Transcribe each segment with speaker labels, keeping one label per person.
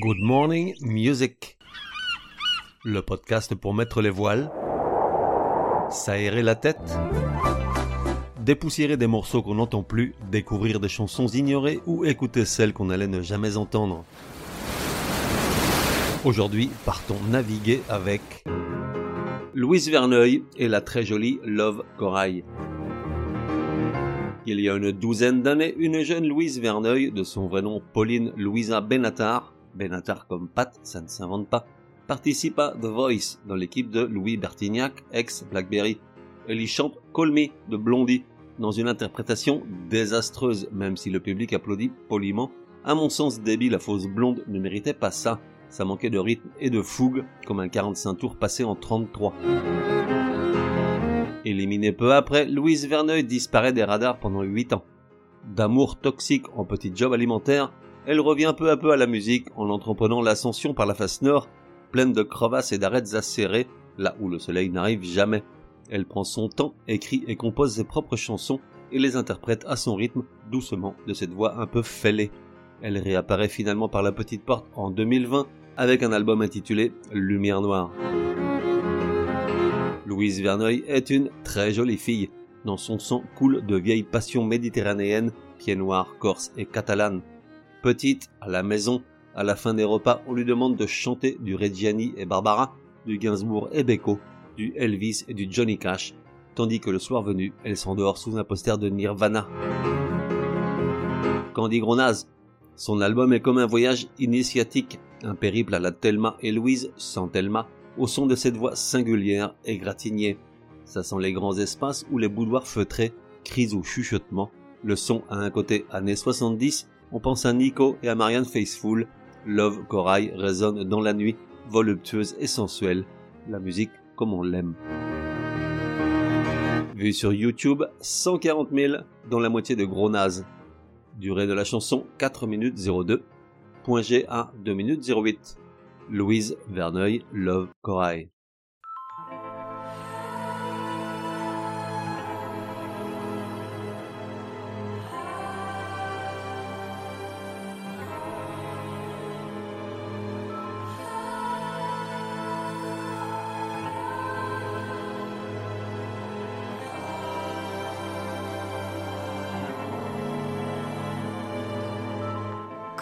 Speaker 1: Good Morning Music. Le podcast pour mettre les voiles, s'aérer la tête, dépoussiérer des morceaux qu'on n'entend plus, découvrir des chansons ignorées ou écouter celles qu'on allait ne jamais entendre. Aujourd'hui, partons naviguer avec Louise Verneuil et la très jolie Love Corail. Il y a une douzaine d'années, une jeune Louise Verneuil, de son vrai nom Pauline Louisa Benatar, Benatar comme Pat, ça ne s'invente pas, participe à The Voice dans l'équipe de Louis Bertignac, ex Blackberry. Elle y chante Call Me de Blondie dans une interprétation désastreuse, même si le public applaudit poliment. À mon sens, Debbie la fausse blonde ne méritait pas ça. Ça manquait de rythme et de fougue, comme un 45 tours passé en 33. Éliminée peu après, Louise Verneuil disparaît des radars pendant 8 ans. D'amour toxique en petit job alimentaire, elle revient peu à peu à la musique en entreprenant l'ascension par la face nord, pleine de crevasses et d'arêtes acérées, là où le soleil n'arrive jamais. Elle prend son temps, écrit et compose ses propres chansons et les interprète à son rythme, doucement, de cette voix un peu fêlée. Elle réapparaît finalement par la petite porte en 2020 avec un album intitulé Lumière Noire. Louise Verneuil est une très jolie fille. Dans son sang coule de vieilles passions méditerranéennes, pieds noirs, corse et catalane. Petite, à la maison, à la fin des repas, on lui demande de chanter du Reggiani et Barbara, du Gainsbourg et Beko, du Elvis et du Johnny Cash, tandis que le soir venu, elle s'endort sous un poster de Nirvana. Candy Gronaz. Son album est comme un voyage initiatique, un périple à la Thelma et Louise sans Thelma, au son de cette voix singulière et gratignée. Ça sent les grands espaces ou les boudoirs feutrés, cris ou chuchotements. Le son a un côté années 70, on pense à Nico et à Marianne Faithfull. Love Corail résonne dans la nuit, voluptueuse et sensuelle. La musique comme on l'aime. Vu sur YouTube, 140 000, dont la moitié de gros nazes. Durée de la chanson 4 minutes 02. Point G à 2 minutes 08. Louise Verneuil, Love Corail.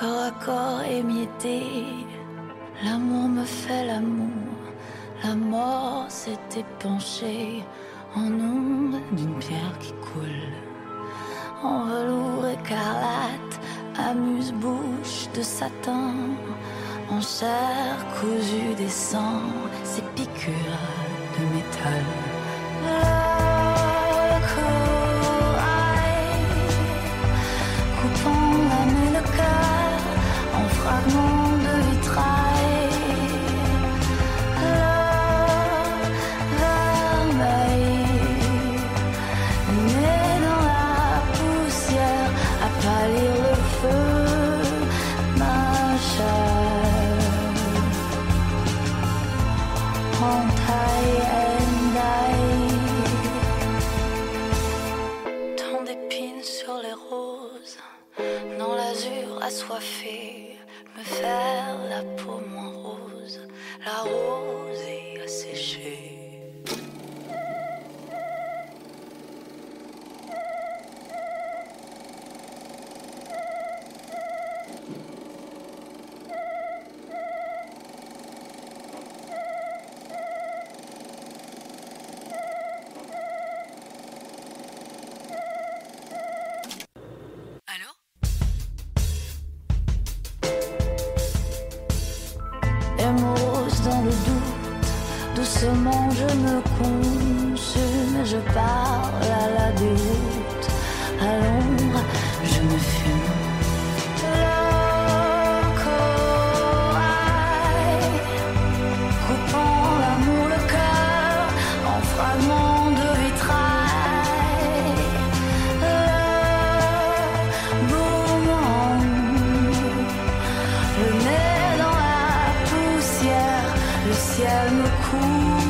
Speaker 2: Corps à corps émietté, l'amour me fait l'amour. La mort s'est épanchée en onde d'une pierre qui coule. En velours écarlate, amuse-bouche de satin. En chair cousue des sangs, ces piqûres de métal. Tant d'épines sur les roses, dans l'azur assoiffé, me faire la peau moins rose, la rose est je me consume, je parle à la déroute, à l'ombre je me fume. Coupant l'amour le cœur en fragments de vitrail. Le boomerang, le nez dans la poussière, le ciel me coule.